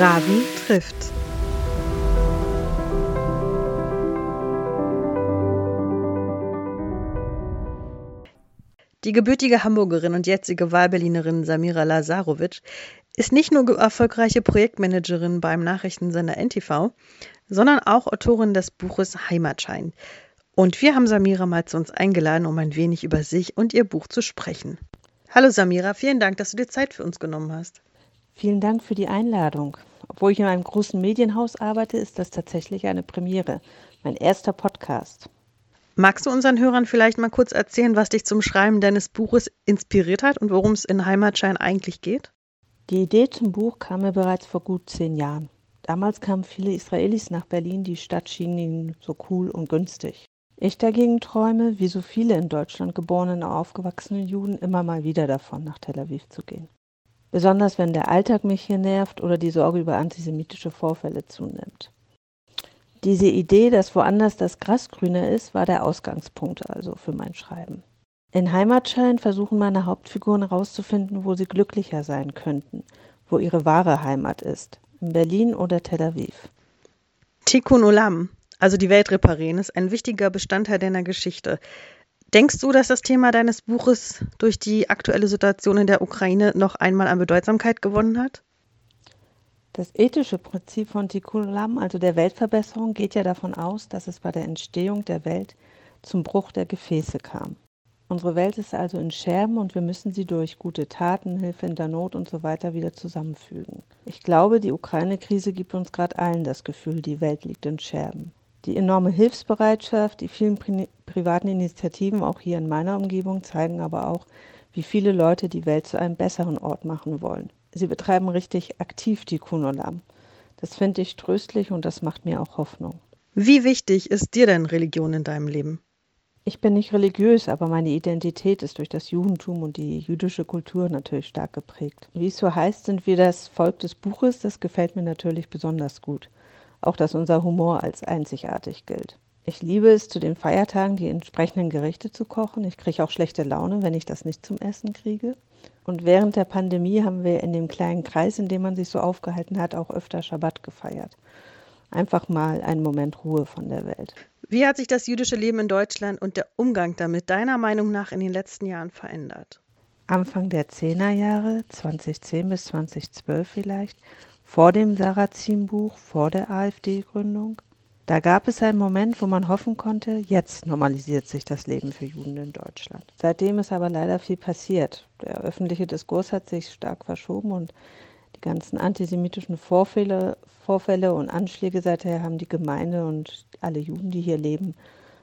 Ravi trifft. Die gebürtige Hamburgerin und jetzige Wahlberlinerin Samira Lazarowitsch ist nicht nur erfolgreiche Projektmanagerin beim Nachrichtensender NTV, sondern auch Autorin des Buches Heimatschein. Und wir haben Samira mal zu uns eingeladen, um ein wenig über sich und ihr Buch zu sprechen. Hallo Samira, vielen Dank, dass du dir Zeit für uns genommen hast. Vielen Dank für die Einladung. Obwohl ich in einem großen Medienhaus arbeite, ist das tatsächlich eine Premiere. Mein erster Podcast. Magst du unseren Hörern vielleicht mal kurz erzählen, was dich zum Schreiben deines Buches inspiriert hat und worum es in Heimatschein eigentlich geht? Die Idee zum Buch kam mir bereits vor gut zehn Jahren. Damals kamen viele Israelis nach Berlin, die Stadt schien ihnen so cool und günstig. Ich dagegen träume, wie so viele in Deutschland geborenen und aufgewachsenen Juden, immer mal wieder davon, nach Tel Aviv zu gehen. Besonders wenn der Alltag mich hier nervt oder die Sorge über antisemitische Vorfälle zunimmt. Diese Idee, dass woanders das Gras grüner ist, war der Ausgangspunkt also für mein Schreiben. In Heimatschein versuchen meine Hauptfiguren herauszufinden, wo sie glücklicher sein könnten, wo ihre wahre Heimat ist, in Berlin oder Tel Aviv. Tikkun Olam, also die Welt reparieren, ist ein wichtiger Bestandteil deiner Geschichte. Denkst du, dass das Thema deines Buches durch die aktuelle Situation in der Ukraine noch einmal an Bedeutsamkeit gewonnen hat? Das ethische Prinzip von Tikkun Olam, also der Weltverbesserung, geht ja davon aus, dass es bei der Entstehung der Welt zum Bruch der Gefäße kam. Unsere Welt ist also in Scherben und wir müssen sie durch gute Taten, Hilfe in der Not und so weiter wieder zusammenfügen. Ich glaube, die Ukraine-Krise gibt uns gerade allen das Gefühl, die Welt liegt in Scherben. Die enorme Hilfsbereitschaft, die vielen privaten Initiativen auch hier in meiner Umgebung zeigen aber auch, wie viele Leute die Welt zu einem besseren Ort machen wollen. Sie betreiben richtig aktiv die Kunolam. Das finde ich tröstlich und das macht mir auch Hoffnung. Wie wichtig ist dir denn Religion in deinem Leben? Ich bin nicht religiös, aber meine Identität ist durch das Judentum und die jüdische Kultur natürlich stark geprägt. Wie es so heißt, sind wir das Volk des Buches. Das gefällt mir natürlich besonders gut. Auch dass unser Humor als einzigartig gilt. Ich liebe es, zu den Feiertagen die entsprechenden Gerichte zu kochen. Ich kriege auch schlechte Laune, wenn ich das nicht zum Essen kriege. Und während der Pandemie haben wir in dem kleinen Kreis, in dem man sich so aufgehalten hat, auch öfter Schabbat gefeiert. Einfach mal einen Moment Ruhe von der Welt. Wie hat sich das jüdische Leben in Deutschland und der Umgang damit deiner Meinung nach in den letzten Jahren verändert? Anfang der 10er Jahre, 2010 bis 2012 vielleicht, vor dem Sarrazin-Buch, vor der AfD-Gründung, da gab es einen Moment, wo man hoffen konnte, jetzt normalisiert sich das Leben für Juden in Deutschland. Seitdem ist aber leider viel passiert. Der öffentliche Diskurs hat sich stark verschoben und die ganzen antisemitischen Vorfälle, Vorfälle und Anschläge seither haben die Gemeinde und alle Juden, die hier leben,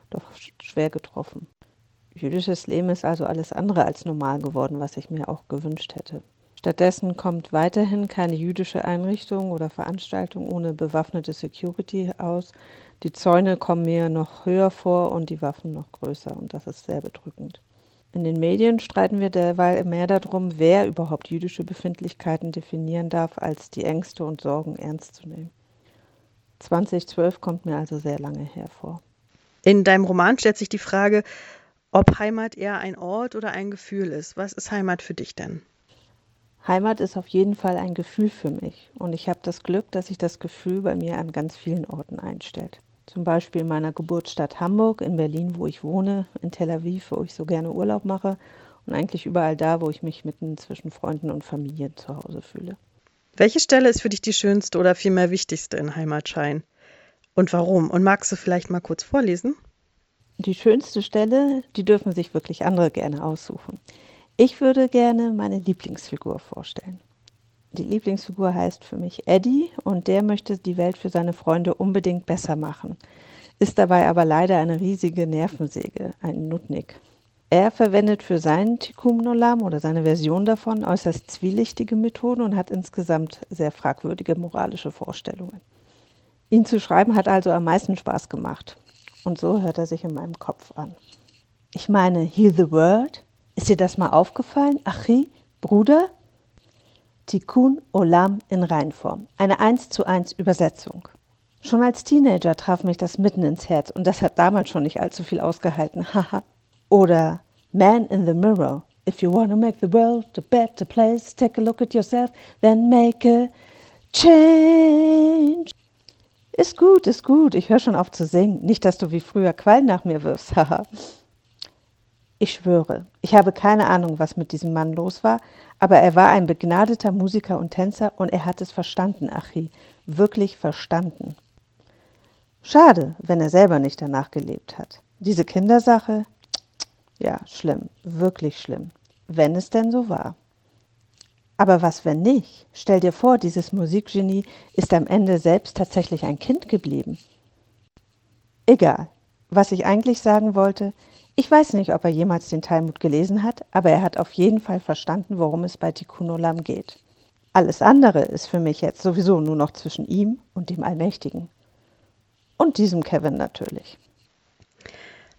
doch schwer getroffen. Jüdisches Leben ist also alles andere als normal geworden, was ich mir auch gewünscht hätte. Stattdessen kommt weiterhin keine jüdische Einrichtung oder Veranstaltung ohne bewaffnete Security aus. Die Zäune kommen mir noch höher vor und die Waffen noch größer und das ist sehr bedrückend. In den Medien streiten wir derweil mehr darum, wer überhaupt jüdische Befindlichkeiten definieren darf, als die Ängste und Sorgen ernst zu nehmen. 2012 kommt mir also sehr lange hervor. In deinem Roman stellt sich die Frage, ob Heimat eher ein Ort oder ein Gefühl ist. Was ist Heimat für dich denn? Heimat ist auf jeden Fall ein Gefühl für mich und ich habe das Glück, dass sich das Gefühl bei mir an ganz vielen Orten einstellt. Zum Beispiel in meiner Geburtsstadt Hamburg, in Berlin, wo ich wohne, in Tel Aviv, wo ich so gerne Urlaub mache und eigentlich überall da, wo ich mich mitten zwischen Freunden und Familien zu Hause fühle. Welche Stelle ist für dich die schönste oder vielmehr wichtigste in Heimatschein? Und warum? Und magst du vielleicht mal kurz vorlesen? Die schönste Stelle, die dürfen sich wirklich andere gerne aussuchen. Ich würde gerne meine Lieblingsfigur vorstellen. Die Lieblingsfigur heißt für mich Eddie und der möchte die Welt für seine Freunde unbedingt besser machen, ist dabei aber leider eine riesige Nervensäge, ein Nutnik. Er verwendet für seinen Tikkun Olam oder seine Version davon äußerst zwielichtige Methoden und hat insgesamt sehr fragwürdige moralische Vorstellungen. Ihn zu schreiben hat also am meisten Spaß gemacht. Und so hört er sich in meinem Kopf an. Ich meine, heal the world, ist dir das mal aufgefallen? Achi, Bruder? Tikkun Olam in Reinform. Eine 1 zu 1 Übersetzung. Schon als Teenager traf mich das mitten ins Herz und das hat damals schon nicht allzu viel ausgehalten. Haha. Oder Man in the Mirror. If you want to make the world a better place, take a look at yourself, then make a Change. Ist gut, ist gut. Ich höre schon auf zu singen. Nicht, dass du wie früher Quallen nach mir wirfst. Haha. Ich schwöre, ich habe keine Ahnung, was mit diesem Mann los war, aber er war ein begnadeter Musiker und Tänzer und er hat es verstanden, Achi. Wirklich verstanden. Schade, wenn er selber nicht danach gelebt hat. Diese Kindersache, ja, schlimm, wirklich schlimm, wenn es denn so war. Aber was, wenn nicht? Stell dir vor, dieses Musikgenie ist am Ende selbst tatsächlich ein Kind geblieben. Egal. Was ich eigentlich sagen wollte, ich weiß nicht, ob er jemals den Talmud gelesen hat, aber er hat auf jeden Fall verstanden, worum es bei Tikkun Olam geht. Alles andere ist für mich jetzt sowieso nur noch zwischen ihm und dem Allmächtigen. Und diesem Kevin natürlich.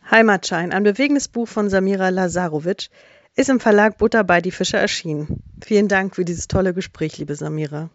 Heimatschein, ein bewegendes Buch von Samira Lazarowitsch, ist im Verlag Butter bei die Fischer erschienen. Vielen Dank für dieses tolle Gespräch, liebe Samira.